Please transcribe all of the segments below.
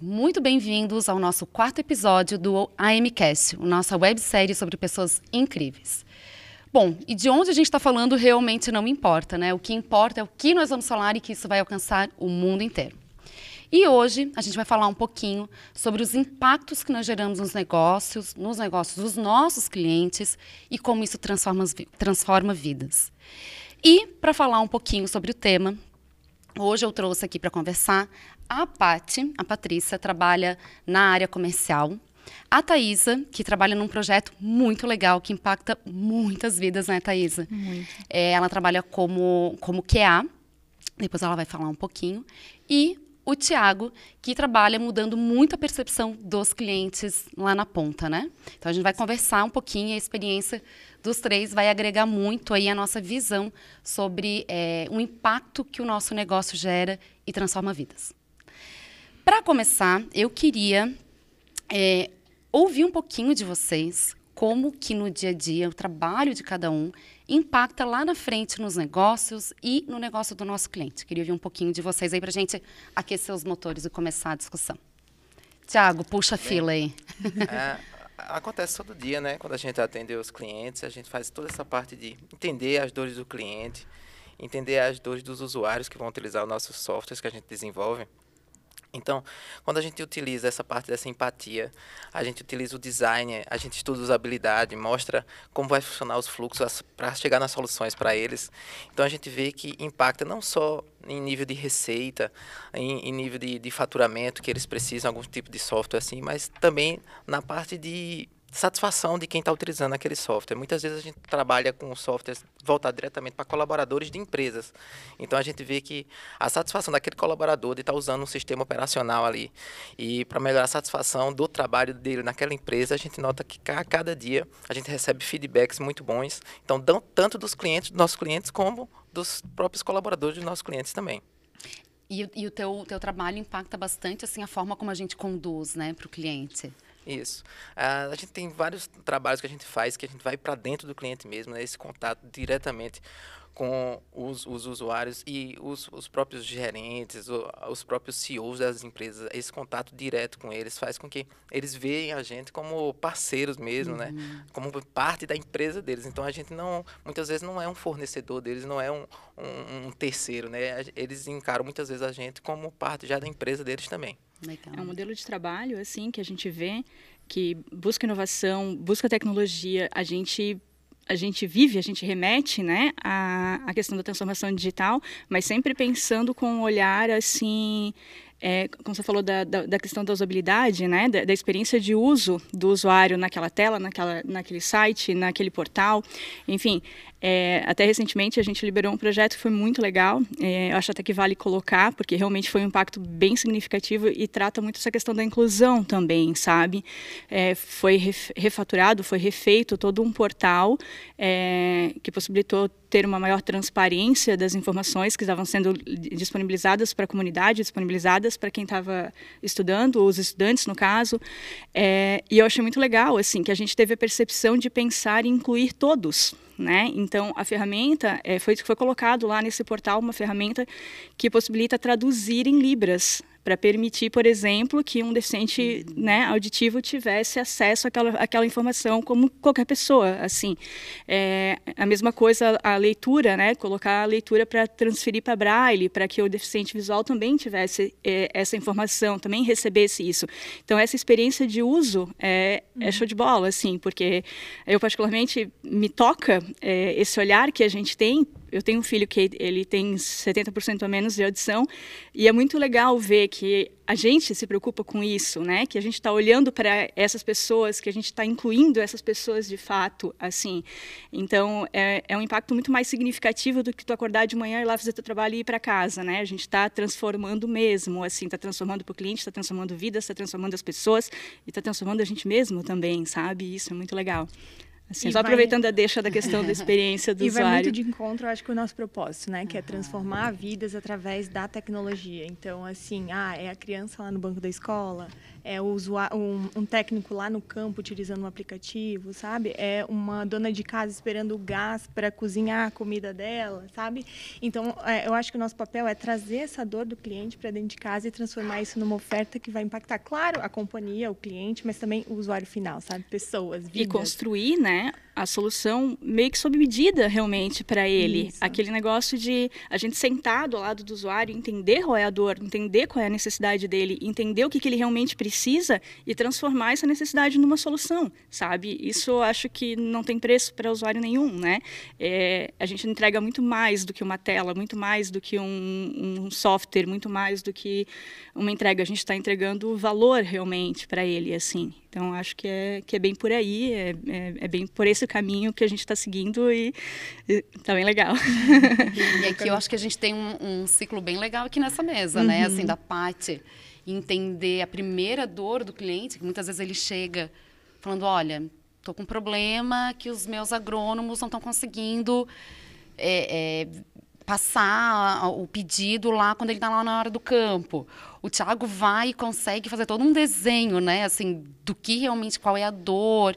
muito bem-vindos ao nosso quarto episódio do AMCast, nossa websérie sobre pessoas incríveis. Bom, e de onde a gente está falando realmente não importa, né? O que importa é o que nós vamos falar e que isso vai alcançar o mundo inteiro. E hoje a gente vai falar um pouquinho sobre os impactos que nós geramos nos negócios, nos negócios dos nossos clientes e como isso transforma, transforma vidas. E para falar um pouquinho sobre o tema, hoje eu trouxe aqui para conversar a Pati, a Patrícia, trabalha na área comercial a Thaisa, que trabalha num projeto muito legal, que impacta muitas vidas, né, Thaisa? Muito. É, ela trabalha como, como QA, depois ela vai falar um pouquinho. E o Tiago, que trabalha mudando muito a percepção dos clientes lá na ponta, né? Então a gente vai conversar um pouquinho, a experiência dos três vai agregar muito aí a nossa visão sobre é, o impacto que o nosso negócio gera e transforma vidas. Para começar, eu queria é, ouvir um pouquinho de vocês, como que no dia a dia o trabalho de cada um impacta lá na frente nos negócios e no negócio do nosso cliente. Queria ouvir um pouquinho de vocês aí para a gente aquecer os motores e começar a discussão. Tiago, puxa a fila aí. É, acontece todo dia, né? Quando a gente atende os clientes, a gente faz toda essa parte de entender as dores do cliente, entender as dores dos usuários que vão utilizar os nossos softwares que a gente desenvolve. Então, quando a gente utiliza essa parte dessa empatia, a gente utiliza o design, a gente estuda usabilidade, mostra como vai funcionar os fluxos para chegar nas soluções para eles. Então, a gente vê que impacta não só em nível de receita, em, em nível de, de faturamento, que eles precisam algum tipo de software assim, mas também na parte de satisfação de quem está utilizando aquele software. Muitas vezes a gente trabalha com softwares voltados diretamente para colaboradores de empresas. Então a gente vê que a satisfação daquele colaborador de estar tá usando um sistema operacional ali e para melhorar a satisfação do trabalho dele naquela empresa, a gente nota que a cada dia a gente recebe feedbacks muito bons. Então, tanto dos clientes, dos nossos clientes, como dos próprios colaboradores dos nossos clientes também. E, e o teu, teu trabalho impacta bastante assim a forma como a gente conduz né, para o cliente. Isso. Uh, a gente tem vários trabalhos que a gente faz que a gente vai para dentro do cliente mesmo, né, esse contato diretamente com os, os usuários e os, os próprios gerentes, os, os próprios CEOs das empresas. Esse contato direto com eles faz com que eles vejam a gente como parceiros mesmo, né, uhum. né? Como parte da empresa deles. Então a gente não, muitas vezes não é um fornecedor deles, não é um, um, um terceiro, né? Eles encaram muitas vezes a gente como parte já da empresa deles também. Legal. É um modelo de trabalho assim que a gente vê que busca inovação, busca tecnologia, a gente a gente vive, a gente remete, né, a, a questão da transformação digital, mas sempre pensando com um olhar assim é, como você falou da, da, da, questão da usabilidade, né, da, da, experiência de uso do usuário naquela tela, naquela, naquele site, naquele portal, enfim, é, até recentemente a gente liberou um projeto que foi muito legal, é, eu acho até que vale colocar, porque realmente foi um impacto bem significativo e trata muito essa questão da inclusão também, sabe? É, foi refaturado, foi refeito todo um portal é, que possibilitou ter uma maior transparência das informações que estavam sendo disponibilizadas para a comunidade, disponibilizadas para quem estava estudando, os estudantes no caso. É, e eu achei muito legal assim que a gente teve a percepção de pensar e incluir todos. Né? Então, a ferramenta é, foi, foi colocado lá nesse portal uma ferramenta que possibilita traduzir em libras para permitir, por exemplo, que um deficiente né, auditivo tivesse acesso àquela, àquela informação como qualquer pessoa. Assim, é, a mesma coisa a leitura, né, colocar a leitura para transferir para braille, para que o deficiente visual também tivesse é, essa informação, também recebesse isso. Então, essa experiência de uso é, é show de bola, assim, porque eu particularmente me toca é, esse olhar que a gente tem eu tenho um filho que ele tem 70% a menos de audição e é muito legal ver que a gente se preocupa com isso, né? Que a gente está olhando para essas pessoas, que a gente está incluindo essas pessoas de fato, assim. Então é, é, um impacto muito mais significativo do que tu acordar de manhã e ir lá fazer teu trabalho e ir para casa, né? A gente está transformando mesmo, assim, está transformando para o cliente, está transformando vidas, está transformando as pessoas e está transformando a gente mesmo também, sabe? Isso é muito legal. Assim, só vai... aproveitando a deixa da questão da experiência do e usuário. E vai muito de encontro, acho que o nosso propósito, né? Que é transformar vidas através da tecnologia. Então, assim, ah, é a criança lá no banco da escola, é um, um, técnico lá no campo utilizando um aplicativo, sabe? É uma dona de casa esperando o gás para cozinhar a comida dela, sabe? Então, é, eu acho que o nosso papel é trazer essa dor do cliente para dentro de casa e transformar isso numa oferta que vai impactar, claro, a companhia, o cliente, mas também o usuário final, sabe? Pessoas, vidas. E construir, né, a solução meio que sob medida realmente para ele. Isso. Aquele negócio de a gente sentar do lado do usuário, entender qual é a dor, entender qual é a necessidade dele, entender o que, que ele realmente precisa e transformar essa necessidade numa solução, sabe? Isso eu acho que não tem preço para usuário nenhum, né? É, a gente entrega muito mais do que uma tela, muito mais do que um, um software, muito mais do que uma entrega. A gente está entregando valor realmente para ele, assim. Então, acho que é, que é bem por aí, é, é, é bem por esse caminho que a gente está seguindo e está bem legal. E aqui eu acho que a gente tem um, um ciclo bem legal aqui nessa mesa, uhum. né? Assim, uhum. da parte entender a primeira dor do cliente, que muitas vezes ele chega falando, olha, estou com um problema que os meus agrônomos não estão conseguindo é, é, passar o pedido lá quando ele está lá na hora do campo. O Tiago vai e consegue fazer todo um desenho, né? Assim, do que realmente, qual é a dor,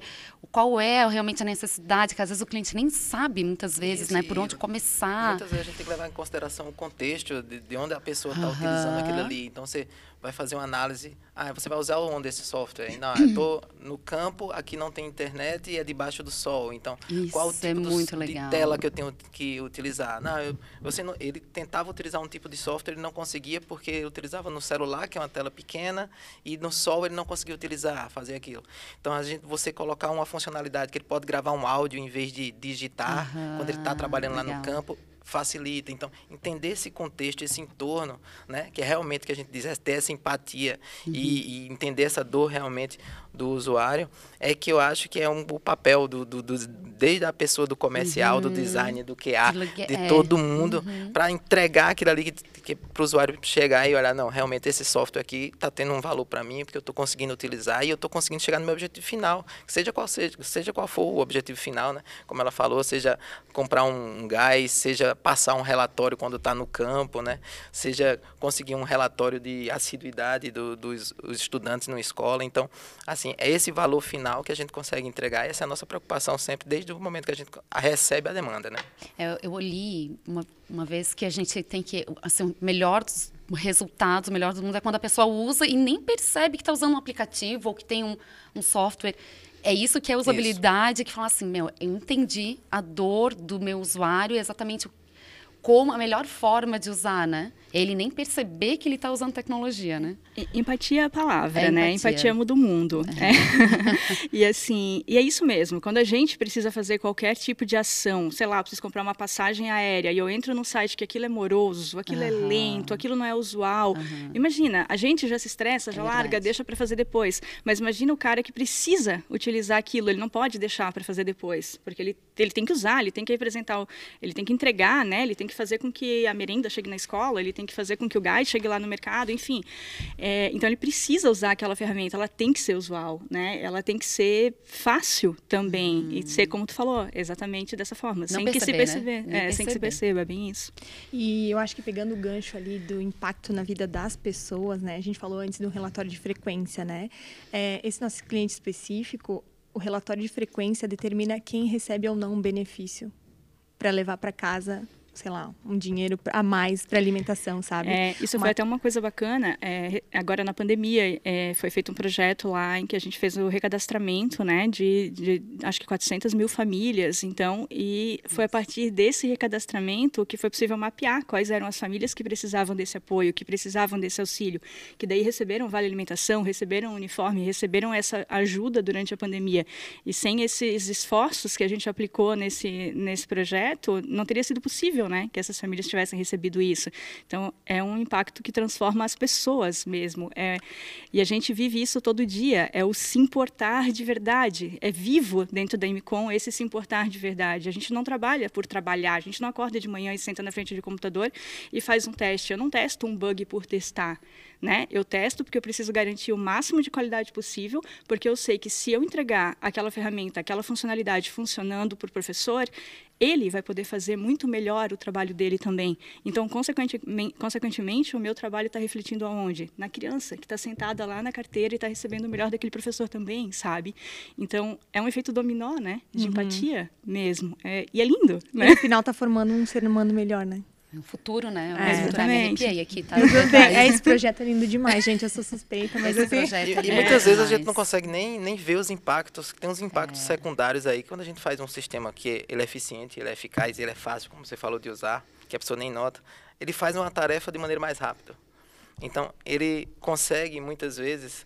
qual é realmente a necessidade, que às vezes o cliente nem sabe, muitas vezes, Isso, né? Por onde começar. Muitas vezes a gente tem que levar em consideração o contexto de, de onde a pessoa está uhum. utilizando aquilo ali. Então, você vai fazer uma análise. Ah, você vai usar onde esse software? Não, eu estou no campo, aqui não tem internet e é debaixo do sol. Então, Isso qual o tipo é muito do, de tela que eu tenho que utilizar? Não, eu, você não, ele tentava utilizar um tipo de software, ele não conseguia porque ele utilizava no celular, que é uma tela pequena, e no sol ele não conseguia utilizar, fazer aquilo. Então, a gente, você colocar uma funcionalidade que ele pode gravar um áudio em vez de digitar, uhum, quando ele está trabalhando legal. lá no campo, facilita. Então, entender esse contexto, esse entorno, né, que é realmente que a gente diz, é ter essa empatia uhum. e, e, entender essa dor realmente do usuário, é que eu acho que é um, o papel do, do, do desde a pessoa do comercial, uhum. do design, do QA, de é. todo mundo, uhum. para entregar aquilo ali que, que para o usuário chegar e olhar, não, realmente esse software aqui está tendo um valor para mim, porque eu estou conseguindo utilizar e eu estou conseguindo chegar no meu objetivo final, seja qual seja, seja qual for o objetivo final, né? Como ela falou, seja comprar um, um gás, seja passar um relatório quando está no campo, né? Seja conseguir um relatório de assiduidade do, dos estudantes na escola. Então, assim, é esse valor final que a gente consegue entregar. Essa é a nossa preocupação sempre, desde o momento que a gente recebe a demanda, né? Eu, eu li uma, uma vez que a gente tem que, assim, melhor dos resultados, melhor do mundo é quando a pessoa usa e nem percebe que está usando um aplicativo ou que tem um, um software. É isso que é usabilidade, isso. que fala assim, meu, eu entendi a dor do meu usuário, exatamente como a melhor forma de usar, né? Ele nem perceber que ele está usando tecnologia, né? Empatia é a palavra, é né? Empatia. empatia muda o mundo. É. É. e assim, e é isso mesmo. Quando a gente precisa fazer qualquer tipo de ação, sei lá, preciso comprar uma passagem aérea e eu entro no site que aquilo é moroso, aquilo uhum. é lento, aquilo não é usual. Uhum. Imagina, a gente já se estressa, já é larga, deixa para fazer depois. Mas imagina o cara que precisa utilizar aquilo, ele não pode deixar para fazer depois, porque ele, ele tem que usar, ele tem que apresentar, ele tem que entregar, né? Ele tem que fazer com que a merenda chegue na escola, ele tem que fazer com que o gás chegue lá no mercado, enfim. É, então ele precisa usar aquela ferramenta, ela tem que ser usual, né? Ela tem que ser fácil também hum. e ser como tu falou, exatamente dessa forma, Não sem perceber, que se perceber, né? é, sem que se perceba, é bem isso. E eu acho que pegando o gancho ali do impacto na vida das pessoas, né? A gente falou antes do relatório de frequência, né? É, esse nosso cliente específico, o relatório de frequência determina quem recebe ou não um benefício para levar para casa sei lá, um dinheiro a mais para alimentação, sabe? É, isso uma... foi até uma coisa bacana. É, agora na pandemia é, foi feito um projeto lá em que a gente fez o recadastramento, né, de, de, acho que 400 mil famílias. Então, e foi a partir desse recadastramento que foi possível mapear quais eram as famílias que precisavam desse apoio, que precisavam desse auxílio, que daí receberam vale alimentação, receberam uniforme, receberam essa ajuda durante a pandemia. E sem esses esforços que a gente aplicou nesse nesse projeto, não teria sido possível né, que essas famílias tivessem recebido isso. Então, é um impacto que transforma as pessoas mesmo. É, e a gente vive isso todo dia, é o se importar de verdade. É vivo dentro da MCOM esse se importar de verdade. A gente não trabalha por trabalhar, a gente não acorda de manhã e senta na frente do computador e faz um teste. Eu não testo um bug por testar. Né? Eu testo porque eu preciso garantir o máximo de qualidade possível, porque eu sei que se eu entregar aquela ferramenta, aquela funcionalidade funcionando para o professor, ele vai poder fazer muito melhor o trabalho dele também. Então, consequentemente, consequentemente o meu trabalho está refletindo aonde? Na criança, que está sentada lá na carteira e está recebendo o melhor daquele professor também, sabe? Então, é um efeito dominó, né? De uhum. empatia mesmo. É, e é lindo, né? E no final está formando um ser humano melhor, né? No futuro, né? É, exatamente. Me aqui, tá? é, esse projeto é lindo demais, gente. Eu sou suspeita, mas esse assim... projeto E, e muitas vezes a gente não consegue nem, nem ver os impactos. Tem uns impactos é. secundários aí. Quando a gente faz um sistema que ele é eficiente, ele é eficaz, ele é fácil, como você falou de usar, que a pessoa nem nota, ele faz uma tarefa de maneira mais rápida. Então, ele consegue, muitas vezes,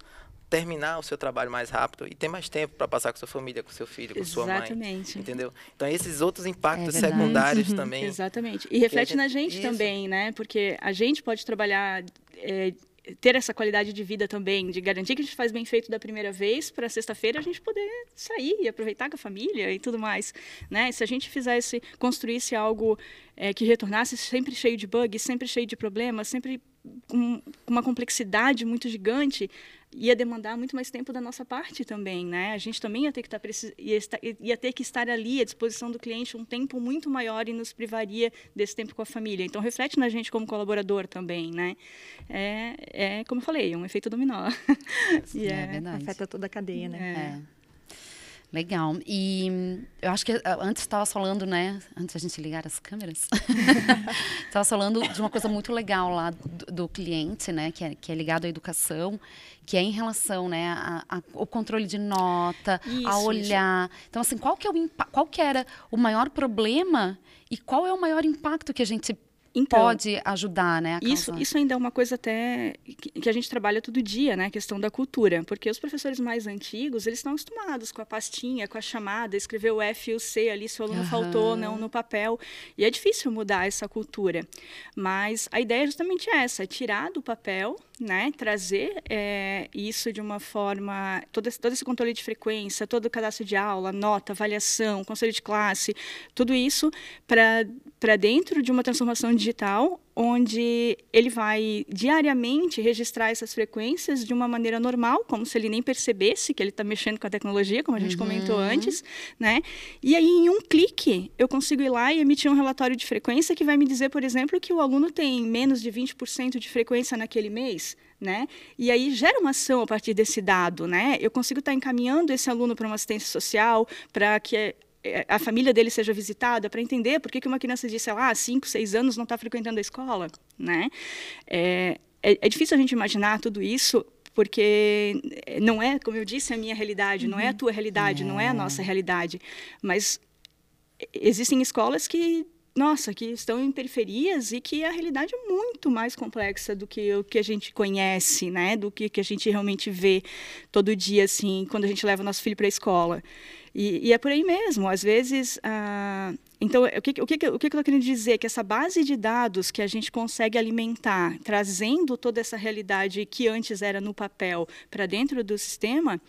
terminar o seu trabalho mais rápido e ter mais tempo para passar com sua família, com seu filho, com Exatamente. sua mãe. Exatamente. Entendeu? Então, esses outros impactos é secundários uhum. também. Exatamente. E reflete na gente também, né? Porque a gente pode trabalhar. É, ter essa qualidade de vida também, de garantir que a gente faz bem feito da primeira vez para sexta-feira a gente poder sair e aproveitar com a família e tudo mais, né? Se a gente fizesse, construísse algo é, que retornasse sempre cheio de bugs, sempre cheio de problemas, sempre com uma complexidade muito gigante, ia demandar muito mais tempo da nossa parte também, né? A gente também ia ter que tá estar estar, ia ter que estar ali à disposição do cliente um tempo muito maior e nos privaria desse tempo com a família. Então reflete na gente como colaborador também, né? É, é como eu falei, um efeito dominó. É, é, verdade. Afeta toda a cadeia, né? É. Legal. E eu acho que ah, antes estava falando, né? Antes da gente ligar as câmeras, estava falando de uma coisa muito legal lá do, do, cliente, né? Que é, que é ligado à educação, que é em relação, né? A, a, o controle de nota, isso, a olhar. Isso. Então, assim, qual que, é o, qual que era o maior problema e qual é o maior impacto que a gente então, pode ajudar, né? isso, isso ainda é uma coisa até que, a gente trabalha todo dia, né? A questão da cultura. Porque os professores mais antigos, eles estão acostumados com a pastinha, com a chamada, escrever o F e o C ali, se o aluno uhum. faltou, não no papel. E é difícil mudar essa cultura. Mas a ideia é justamente essa, é tirar do papel né, trazer é, isso de uma forma, todo esse, todo esse controle de frequência, todo o cadastro de aula, nota, avaliação, conselho de classe, tudo isso para dentro de uma transformação digital onde ele vai diariamente registrar essas frequências de uma maneira normal, como se ele nem percebesse que ele está mexendo com a tecnologia, como a gente uhum. comentou antes, né? E aí, em um clique, eu consigo ir lá e emitir um relatório de frequência que vai me dizer, por exemplo, que o aluno tem menos de 20% de frequência naquele mês, né? E aí gera uma ação a partir desse dado, né? Eu consigo estar tá encaminhando esse aluno para uma assistência social, para que a família dele seja visitada para entender por que, que uma criança de, sei lá, 5, 6 anos não está frequentando a escola, né? É, é, é, difícil a gente imaginar tudo isso porque não é, como eu disse, a minha realidade, uhum. não é a uhum. tua realidade, é. não é a nossa realidade, mas existem escolas que nossa, que estão em periferias e que a realidade é muito mais complexa do que o que a gente conhece, né? Do que, que a gente realmente vê todo dia, assim, quando a gente leva o nosso filho para a escola. E, e, é por aí mesmo. Às vezes, ah, então, o que, o, que, o que eu estou querendo dizer? Que essa base de dados que a gente consegue alimentar, trazendo toda essa realidade que antes era no papel para dentro do sistema,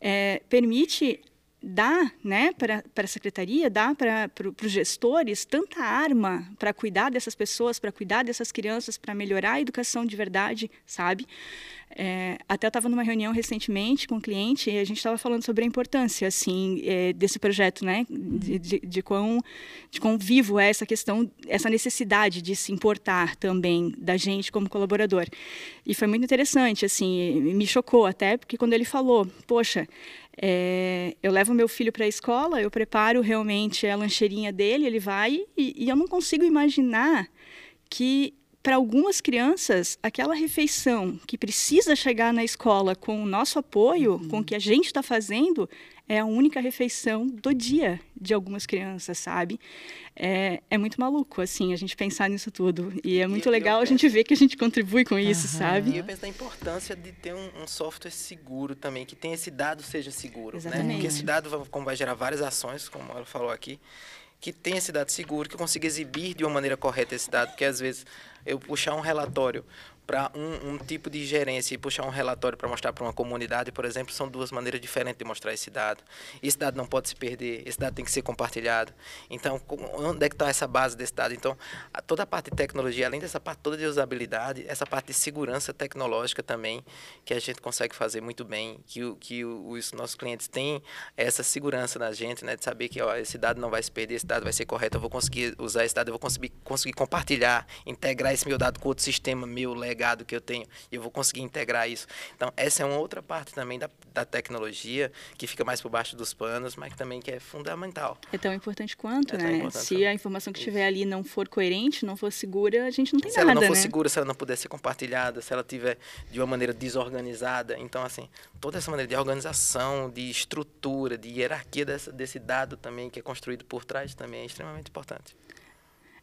é, permite dar né, para a secretaria, dar para os gestores tanta arma para cuidar dessas pessoas, para cuidar dessas crianças, para melhorar a educação de verdade, sabe? É, até estava numa reunião recentemente com um cliente e a gente estava falando sobre a importância assim é, desse projeto, né? De, de, de, quão, de quão vivo é essa questão, essa necessidade de se importar também da gente como colaborador. E foi muito interessante, assim, me chocou até porque quando ele falou, poxa, é, eu levo meu filho para a escola, eu preparo realmente a lancheirinha dele, ele vai e, e eu não consigo imaginar que para algumas crianças, aquela refeição que precisa chegar na escola com o nosso apoio, uhum. com o que a gente está fazendo, é a única refeição do dia de algumas crianças, sabe? É, é muito maluco, assim, a gente pensar nisso tudo. E é muito e legal penso... a gente ver que a gente contribui com isso, uhum. sabe? E eu penso na importância de ter um, um, software seguro também, que tenha esse dado seja seguro, Exatamente. né? Porque esse dado como vai gerar várias ações, como ela falou aqui, que tenha esse dado seguro, que consiga exibir de uma maneira correta esse dado, porque às vezes eu puxar um relatório para um, um, tipo de gerência e puxar um relatório para mostrar para uma comunidade, por exemplo, são duas maneiras diferentes de mostrar esse dado. Esse dado não pode se perder, esse dado tem que ser compartilhado. Então, onde é que está essa base desse dado? Então, a, toda a parte de tecnologia, além dessa parte toda de usabilidade, essa parte de segurança tecnológica também, que a gente consegue fazer muito bem, que, que os nossos clientes têm essa segurança na gente, né, de saber que ó, esse dado não vai se perder, esse dado vai ser correto, eu vou conseguir usar esse dado, eu vou conseguir, conseguir compartilhar, integrar esse meu dado com outro sistema meu legal legado que eu tenho e eu vou conseguir integrar isso. Então, essa é uma outra parte também da, da tecnologia que fica mais por baixo dos panos, mas que também que é fundamental. É tão importante quanto, é né? Importante se a informação que estiver ali não for coerente, não for segura, a gente não tem se nada, Se ela não for né? segura, se ela não puder ser compartilhada, se ela tiver de uma maneira desorganizada, então assim, toda essa maneira de organização, de estrutura, de hierarquia dessa, desse dado também que é construído por trás também é extremamente importante.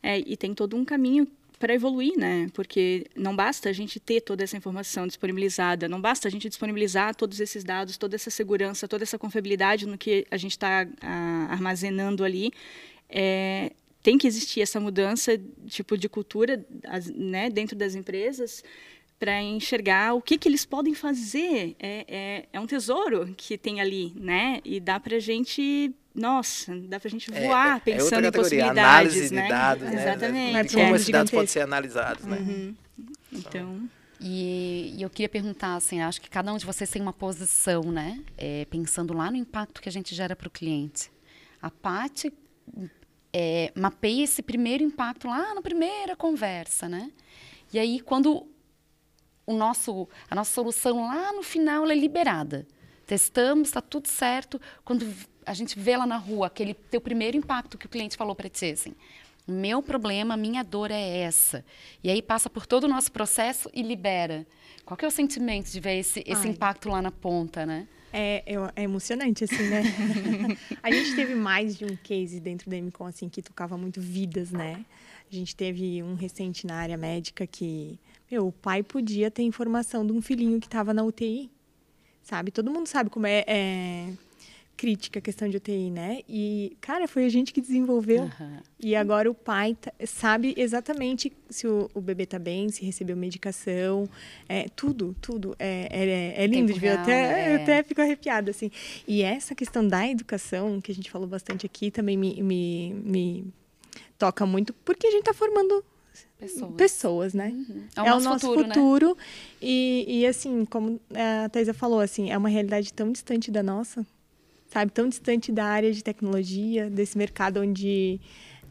É, e tem todo um caminho para evoluir, né? Porque não basta a gente ter toda essa informação disponibilizada, não basta a gente disponibilizar todos esses dados, toda essa segurança, toda essa confiabilidade no que a gente está armazenando ali. É, tem que existir essa mudança tipo de cultura, né, dentro das empresas para enxergar o que, que eles podem fazer. É, é, é um tesouro que tem ali, né? E dá para a gente nossa, dá para a gente é, voar é, pensando é em possibilidades, análise né? de dados, né? Exatamente. De como é, esses dados podem ser analisados, né? Uhum. Então... E, e, eu queria perguntar, assim, acho que cada um de vocês tem uma posição, né? É, pensando lá no impacto que a gente gera para o cliente. A parte é, mapeia esse primeiro impacto lá na primeira conversa, né? E aí, quando o nosso, a nossa solução lá no final é liberada, testamos, está tudo certo, quando a gente vê lá na rua aquele teu primeiro impacto que o cliente falou para ti, assim, meu problema, minha dor é essa. E aí passa por todo o nosso processo e libera. Qual que é o sentimento de ver esse, esse impacto lá na ponta, né? É, é, emocionante, assim, né? a gente teve mais de um case dentro da MCOM, assim, que tocava muito vidas, né? A gente teve um recente na área médica que, meu, o pai podia ter informação de um filhinho que estava na UTI, sabe? Todo mundo sabe como é, é crítica a questão de UTI, né? E, cara, foi a gente que desenvolveu. Uhum. E agora o pai sabe exatamente se o, o, bebê tá bem, se recebeu medicação, é, tudo, tudo. É, é, é lindo de ver. até, né? Eu até fico arrepiada, assim. E essa questão da educação, que a gente falou bastante aqui, também me, me, me toca muito, porque a gente está formando Pessoas. pessoas, né? Uhum. É, o, é nosso o nosso futuro, futuro né? e, e, assim, como a Thaisa falou, assim, é uma realidade tão distante da nossa, sabe? Tão distante da área de tecnologia, desse mercado onde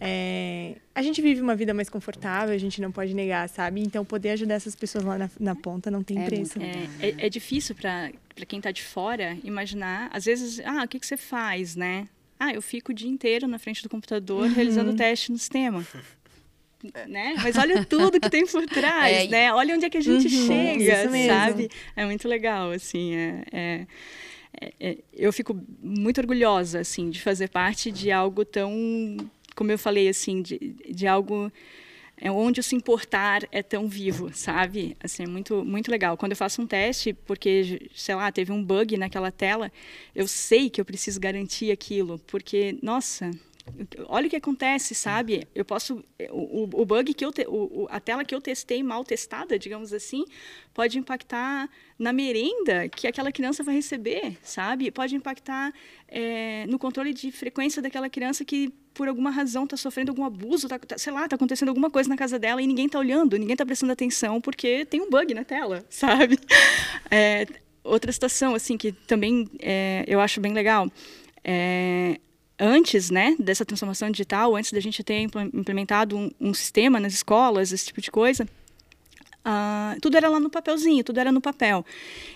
é, a gente vive uma vida mais confortável, a gente não pode negar, sabe? Então, poder ajudar essas pessoas lá na, na ponta não tem é preço. É, é, é, difícil para quem está de fora imaginar, às vezes, ah, o que, que você faz, né? Ah, eu fico o dia inteiro na frente do computador uhum. realizando teste no sistema. Né? Mas olha tudo que tem por trás, é, né? Olha onde é que a gente uhum, chega, sabe? É muito legal, assim. É, é, eu fico muito orgulhosa, assim, de fazer parte de algo tão, como eu falei, assim, de, de algo é onde o se importar é tão vivo, sabe? Assim, é muito, muito legal. Quando eu faço um teste, porque, sei lá, teve um bug naquela tela, eu sei que eu preciso garantir aquilo, porque, nossa, olha o que acontece, sabe? Eu posso o, o bug que eu te, o, a tela que eu testei mal testada, digamos assim, pode impactar na merenda que aquela criança vai receber, sabe? Pode impactar é, no controle de frequência daquela criança que por alguma razão está sofrendo algum abuso, tá, tá, sei lá, está acontecendo alguma coisa na casa dela e ninguém está olhando, ninguém está prestando atenção porque tem um bug na tela, sabe? É, outra situação assim que também é, eu acho bem legal é, antes né, dessa transformação digital, antes da gente ter implementado um, um sistema nas escolas, esse tipo de coisa, Uh, tudo era lá no papelzinho, tudo era no papel.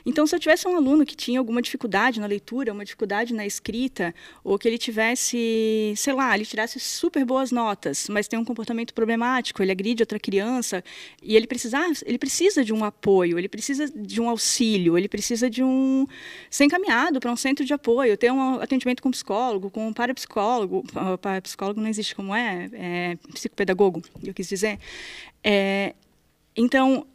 Então, se eu tivesse um aluno que tinha alguma dificuldade na leitura, uma dificuldade na escrita, ou que ele tivesse, sei lá, ele tirasse super boas notas, mas tem um comportamento problemático, ele agride outra criança, e ele precisa, ele precisa de um apoio, ele precisa de um auxílio, ele precisa de um ser encaminhado para um centro de apoio, ter um atendimento com psicólogo, com um parapsicólogo, parapsicólogo não existe como é, é psicopedagogo, eu quis dizer. É, então,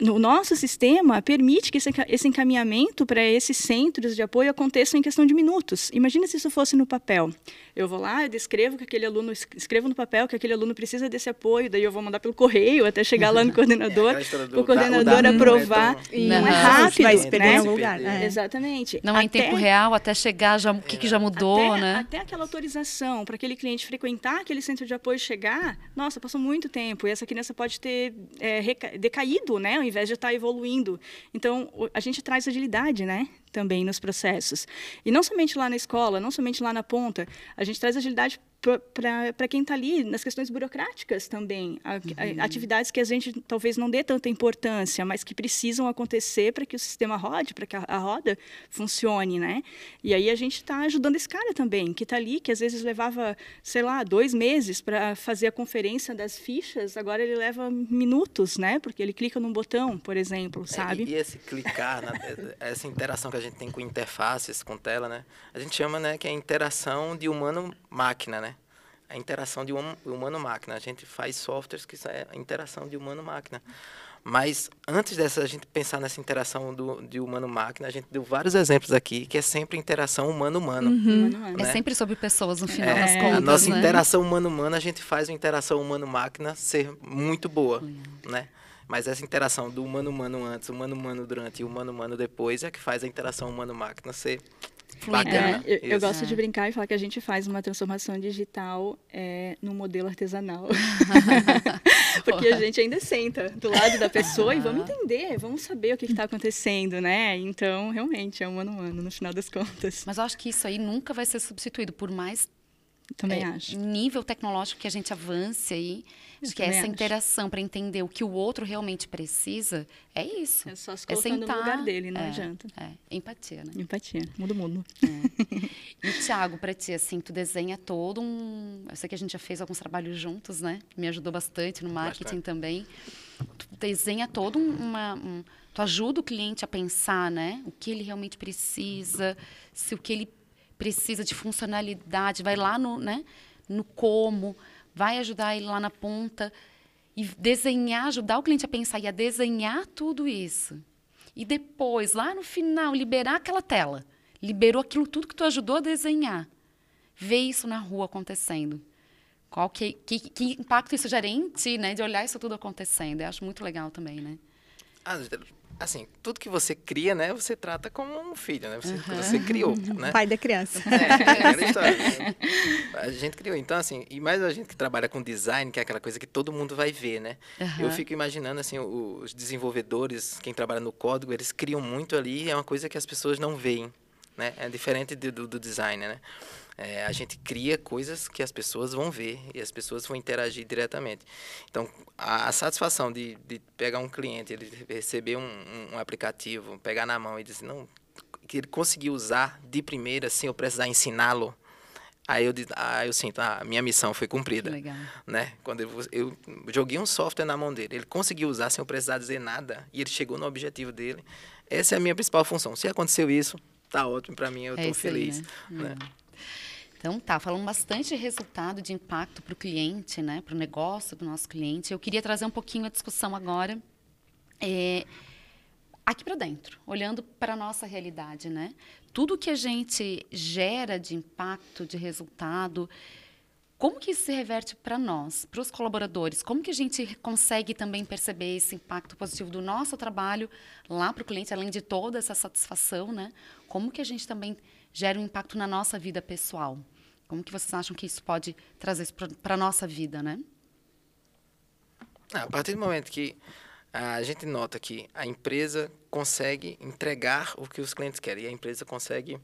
no nosso sistema permite que esse, encaminhamento para esses centros de apoio aconteça em questão de minutos. Imagina se isso fosse no papel. Eu vou lá, eu descrevo que aquele aluno, escrevo no papel que aquele aluno precisa desse apoio, daí eu vou mandar pelo correio até chegar lá no coordenador, é, o coordenador aprovar. Não é, não é rápido, vai se perder né? lugar. É. Exatamente. Não é em tempo real, até chegar já o que, que já mudou, até, né? Até aquela autorização para aquele cliente frequentar aquele centro de apoio chegar, nossa, passou muito tempo e essa criança pode ter é, decaído, né, invés de estar evoluindo. Então, a gente traz agilidade, né? Também nos processos. E não somente lá na escola, não somente lá na ponta, a gente traz agilidade para quem está ali nas questões burocráticas também, a, a, atividades que a gente talvez não dê tanta importância, mas que precisam acontecer para que o sistema rode, para que a, a, roda funcione, né? E aí a gente está ajudando esse cara também, que está ali, que às vezes levava, sei lá, dois meses para fazer a conferência das fichas, agora ele leva minutos, né? Porque ele clica num botão, por exemplo, sabe? É, e, esse clicar, essa interação que a gente tem com interfaces, com tela, né? A gente chama, né, que é a interação de humano-máquina, né? A interação de humano-máquina. A gente faz softwares que é a interação de humano-máquina. Mas antes dessa a gente pensar nessa interação do, de humano-máquina, a gente deu vários exemplos aqui que é sempre interação humano-humano. Uhum. Né? É sempre sobre pessoas no final é, das contas. A nossa né? interação humano-humana, a gente faz a interação humano-máquina ser muito boa, uhum. né? Mas essa interação do humano-humano antes, humano-humano durante e humano-humano depois é que faz a interação humano-máquina ser Bacana. É, eu, eu, gosto de brincar e falar que a gente faz uma transformação digital é, no modelo artesanal. Porque a gente ainda senta do lado da pessoa e vamos entender, vamos saber o que está acontecendo, né? Então, realmente, é um ano ano no final das contas. Mas eu acho que isso aí nunca vai ser substituído, por mais também é, acho. nível tecnológico que a gente avance aí. Acho que essa acho. interação para entender o que o outro realmente precisa é isso. É só se colocando é sentar, no lugar dele, não é, adianta. É, empatia, né? Empatia, muda o mundo. É. E, Thiago, para ti, assim, tu desenha todo um... Eu sei que a gente já fez alguns trabalhos juntos, né? Me ajudou bastante no marketing bastante. também. Tu desenha todo uma... Um, tu ajuda o cliente a pensar, né? O que ele realmente precisa, se o que ele precisa de funcionalidade, vai lá no, né, no como, vai ajudar ele lá na ponta e desenhar, ajudar o cliente a pensar e a desenhar tudo isso. E depois, lá no final, liberar aquela tela. Liberou aquilo tudo que tu ajudou a desenhar. Ver isso na rua acontecendo. Qual que, que, que impacto isso gera em ti, né? De olhar isso tudo acontecendo. Eu acho muito legal também, né? Ah, assim, tudo que você cria, né, você trata como um filho, né? Você, uhum. você criou, né? Pai da criança. É, é história. Né? A gente criou. Então, assim, e mais a gente que trabalha com design, que é aquela coisa que todo mundo vai ver, né? Uhum. Eu fico imaginando, assim, os desenvolvedores, quem trabalha no código, eles criam muito ali, é uma coisa que as pessoas não veem, né? É diferente do, do design, né? É, a gente cria coisas que as pessoas vão ver e as pessoas vão interagir diretamente. Então, a, a satisfação de, de, pegar um cliente, ele receber um, um, aplicativo, pegar na mão e dizer, não, que ele conseguiu usar de primeira sem eu precisar ensiná-lo, Aí eu, ah, eu sinto, ah, minha missão foi cumprida. Legal. Né? Quando eu, eu, joguei um software na mão dele, ele conseguiu usar sem eu precisar dizer nada e ele chegou no objetivo dele. Essa é a minha principal função. Se aconteceu isso, tá ótimo para mim, eu estou é feliz. Aí, né? Né? Então, tá, falando bastante de resultado, de impacto para o cliente, né, para o negócio do nosso cliente. Eu queria trazer um pouquinho a discussão agora é, aqui para dentro, olhando para a nossa realidade, né? Tudo que a gente gera de impacto, de resultado, como que isso se reverte para nós, para os colaboradores? Como que a gente consegue também perceber esse impacto positivo do nosso trabalho lá para o cliente, além de toda essa satisfação, né? Como que a gente também gera um impacto na nossa vida pessoal. Como que vocês acham que isso pode trazer para a nossa vida, né? Ah, a partir do momento que a gente nota que a empresa consegue entregar o que os clientes querem, e a empresa consegue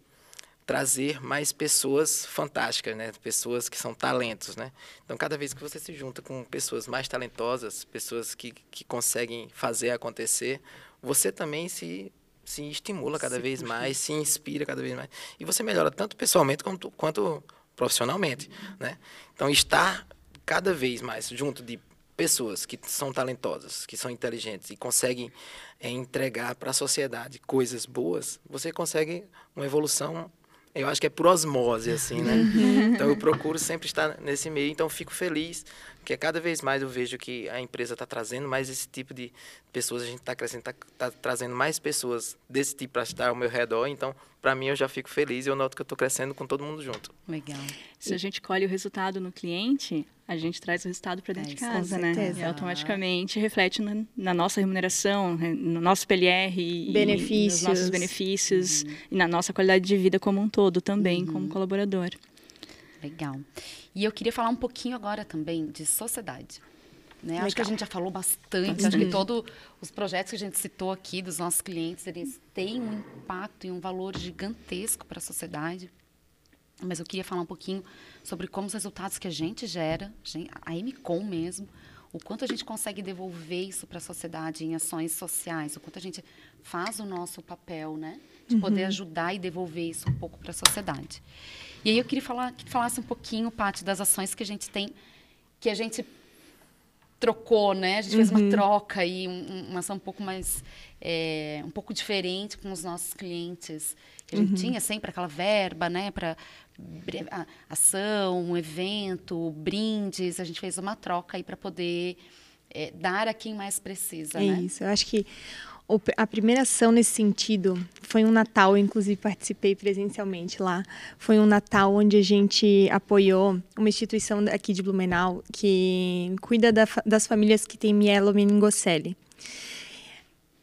trazer mais pessoas fantásticas, né? Pessoas que são talentos, né? Então, cada vez que você se junta com pessoas mais talentosas, pessoas que, que conseguem fazer acontecer, você também se se estimula cada se vez puxa. mais, se inspira cada vez mais. E você melhora tanto pessoalmente quanto, quanto profissionalmente, uhum. né? Então, estar cada vez mais junto de pessoas que são talentosas, que são inteligentes e conseguem é, entregar para a sociedade coisas boas, você consegue uma evolução eu acho que é por osmose, assim, né? Uhum. Então eu procuro sempre estar nesse meio, então fico feliz Porque cada vez mais eu vejo que a empresa está trazendo mais esse tipo de pessoas, a gente está crescendo, está tá trazendo mais pessoas desse tipo para estar ao meu redor. Então, para mim, eu já fico feliz e eu noto que eu estou crescendo com todo mundo junto. Legal. Se a gente colhe o resultado no cliente, a gente traz o resultado para dentro é, de casa, né? E automaticamente reflete na, na, nossa remuneração, no nosso PLR e, benefícios. nos nossos benefícios uhum. e na nossa qualidade de vida como um todo também, uhum. como colaborador. Legal. E eu queria falar um pouquinho agora também de sociedade. Né? Acho que a gente já falou bastante. Uhum. Acho que todos os projetos que a gente citou aqui dos nossos clientes, eles têm um impacto e um valor gigantesco para a sociedade. Mas eu queria falar um pouquinho sobre como os resultados que a gente gera, a MCOM mesmo, o quanto a gente consegue devolver isso para a sociedade em ações sociais, o quanto a gente faz o nosso papel, né? De poder uhum. ajudar e devolver isso um pouco para a sociedade. E aí eu queria falar, que falasse um pouquinho, Paty, das ações que a gente tem, que a gente trocou, né? A gente fez uma uhum. troca e um, uma ação um pouco mais, é, um pouco diferente com os nossos clientes. Que a gente uhum. tinha sempre aquela verba, né? Para ação, um evento, brindes. A gente fez uma troca aí para poder é, dar a quem mais precisa, é né? Isso. Eu acho que a primeira ação nesse sentido foi um Natal, eu, inclusive participei presencialmente lá. Foi um Natal onde a gente apoiou uma instituição aqui de Blumenau que cuida da, das famílias que têm mielomeningocele.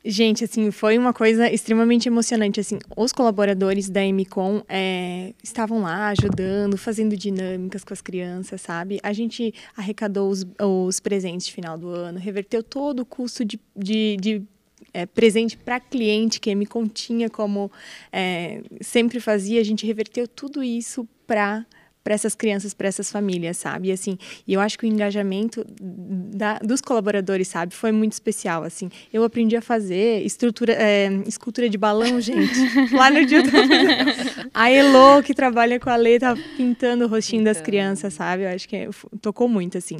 Gente, assim, foi uma coisa extremamente emocionante. Assim, os colaboradores da MCOM é, estavam lá ajudando, fazendo dinâmicas com as crianças, sabe? A gente arrecadou os, os presentes de final do ano, reverteu todo o custo de, de, de é, presente para cliente que me continha como é, sempre fazia, a gente reverteu tudo isso para para essas crianças, para essas famílias, sabe? E assim, eu acho que o engajamento da, dos colaboradores, sabe, foi muito especial, assim. Eu aprendi a fazer estrutura, é, escultura de balão, gente, lá no YouTube. a Elo, que trabalha com a Lê, tá pintando o rostinho então... das crianças, sabe? Eu acho que é, tocou muito, assim.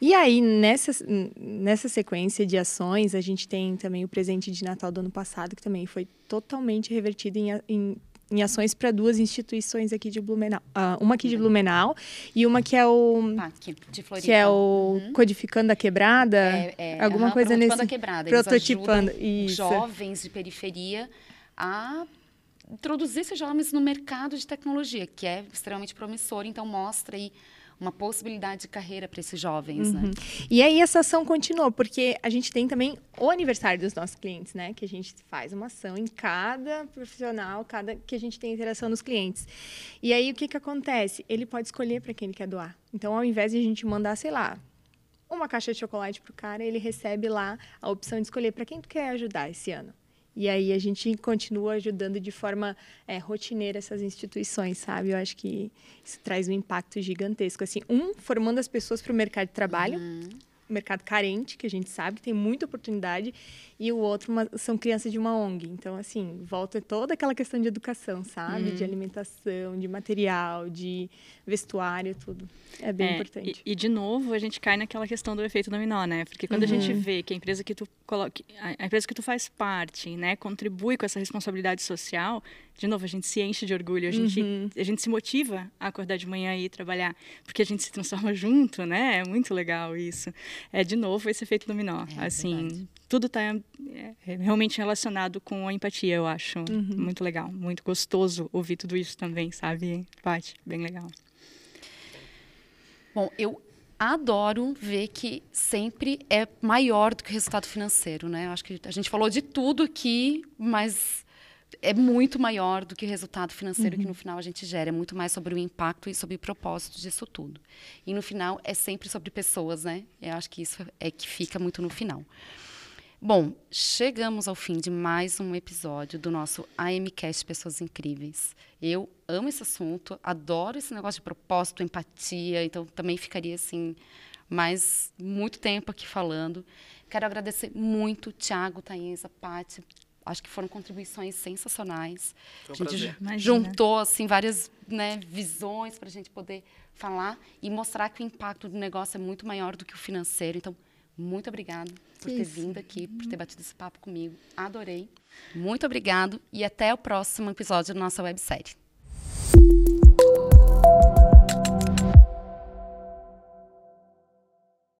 E aí, nessa, nessa sequência de ações, a gente tem também o presente de Natal do ano passado, que também foi totalmente revertido em, em em ações para duas instituições aqui de Blumenau. Uh, uma aqui de Blumenau e uma que é o. de Floripa. Que é o uhum. Codificando a Quebrada. É, é, alguma uhum, coisa nesse. A quebrada. Prototipando. Isso. jovens de periferia a introduzir esses jovens no mercado de tecnologia, que é extremamente promissor. Então, mostra aí uma possibilidade de carreira para esses jovens, né? uhum. né? E aí essa ação continuou, porque a gente tem também o aniversário dos nossos clientes, né? Que a gente faz uma ação em cada profissional, cada que a gente tem interação nos clientes. E aí o que que acontece? Ele pode escolher para quem ele quer doar. Então, ao invés de a gente mandar, sei lá, uma caixa de chocolate para o cara, ele recebe lá a opção de escolher para quem tu quer ajudar esse ano. E aí a gente continua ajudando de forma é, rotineira essas instituições, sabe? Eu acho que isso traz um impacto gigantesco. Assim, um, formando as pessoas para o mercado de trabalho, uhum. Mercado carente, que a gente sabe tem muita oportunidade, e o outro uma, são crianças de uma ONG. Então, assim, volta toda aquela questão de educação, sabe? Uhum. De alimentação, de material, de vestuário, tudo. É bem é, importante. E, e, de novo, a gente cai naquela questão do efeito dominó, né? Porque quando uhum. a gente vê que a empresa que tu coloca, a empresa que tu faz parte, né, contribui com essa responsabilidade social, de novo, a gente se enche de orgulho, a gente, uhum. a gente se motiva a acordar de manhã e ir trabalhar, porque a gente se transforma junto, né? É muito legal isso. É, de novo, esse efeito dominó. É, assim, verdade tudo está é, é, realmente relacionado com a empatia, eu acho. Uhum. Muito legal, muito gostoso ouvir tudo isso também, sabe, Paty? Bem legal. Bom, eu adoro ver que sempre é maior do que o resultado financeiro, né? Acho que a gente falou de tudo aqui, mas é muito maior do que o resultado financeiro uhum. que no final a gente gera. É muito mais sobre o impacto e sobre o propósito disso tudo. E no final é sempre sobre pessoas, né? Eu acho que isso é que fica muito no final. Bom, chegamos ao fim de mais um episódio do nosso AMCast Pessoas Incríveis. Eu amo esse assunto, adoro esse negócio de propósito, empatia, então também ficaria assim mais muito tempo aqui falando. Quero agradecer muito Tiago, Thaisa, Paty. Acho que foram contribuições sensacionais. Foi um a gente prazer. juntou assim várias né, visões para a gente poder falar e mostrar que o impacto do negócio é muito maior do que o financeiro. Então, muito obrigada por ter vindo aqui, por ter batido esse papo comigo. Adorei. Muito obrigado e até o próximo episódio da nossa websérie.